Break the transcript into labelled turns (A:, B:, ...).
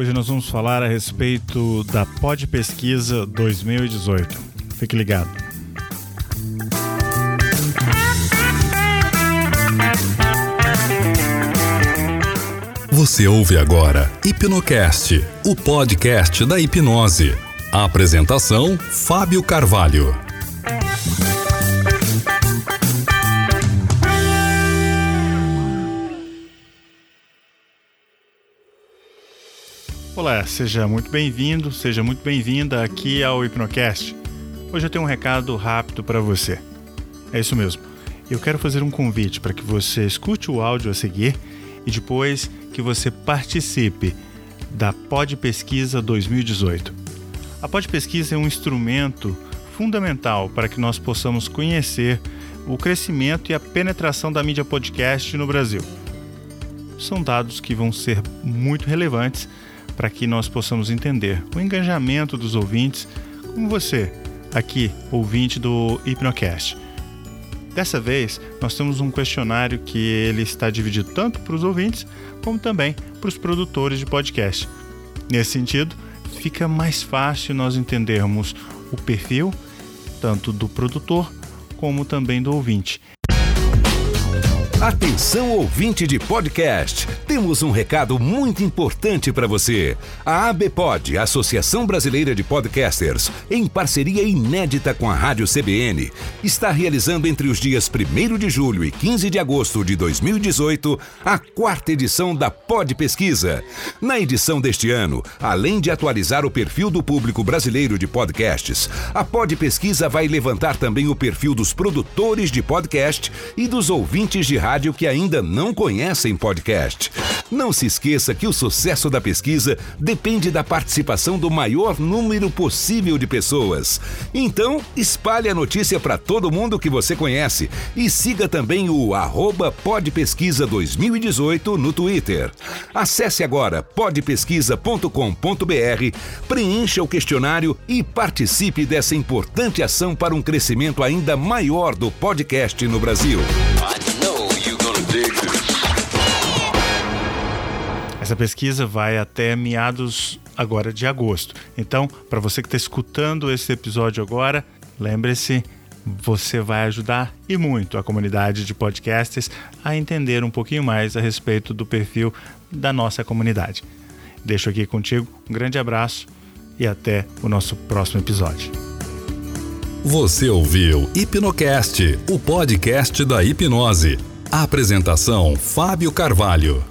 A: Hoje nós vamos falar a respeito da Pod Pesquisa 2018. Fique ligado.
B: Você ouve agora Hipnocast, o podcast da hipnose. A apresentação: Fábio Carvalho.
A: Olá, seja muito bem-vindo, seja muito bem-vinda aqui ao Hipnocast. Hoje eu tenho um recado rápido para você. É isso mesmo. Eu quero fazer um convite para que você escute o áudio a seguir e depois que você participe da Pod Pesquisa 2018. A Pod Pesquisa é um instrumento fundamental para que nós possamos conhecer o crescimento e a penetração da mídia podcast no Brasil. São dados que vão ser muito relevantes para que nós possamos entender o engajamento dos ouvintes, como você, aqui, ouvinte do Hipnocast. Dessa vez, nós temos um questionário que ele está dividido tanto para os ouvintes como também para os produtores de podcast. Nesse sentido, fica mais fácil nós entendermos o perfil tanto do produtor como também do ouvinte.
B: Atenção ouvinte de podcast, temos um recado muito importante para você. A ABPOD, Associação Brasileira de Podcasters, em parceria inédita com a Rádio CBN, está realizando entre os dias 1 de julho e 15 de agosto de 2018 a quarta edição da Pod Pesquisa. Na edição deste ano, além de atualizar o perfil do público brasileiro de podcasts, a Pod Pesquisa vai levantar também o perfil dos produtores de podcast e dos ouvintes de rádio rádio que ainda não conhecem podcast. Não se esqueça que o sucesso da pesquisa depende da participação do maior número possível de pessoas. Então, espalhe a notícia para todo mundo que você conhece e siga também o arroba Podpesquisa 2018 no Twitter. Acesse agora podpesquisa.com.br, preencha o questionário e participe dessa importante ação para um crescimento ainda maior do podcast no Brasil.
A: Essa pesquisa vai até meados agora de agosto. Então, para você que está escutando esse episódio agora, lembre-se, você vai ajudar e muito a comunidade de podcasters a entender um pouquinho mais a respeito do perfil da nossa comunidade. Deixo aqui contigo um grande abraço e até o nosso próximo episódio.
B: Você ouviu Hipnocast, o podcast da hipnose. A apresentação Fábio Carvalho.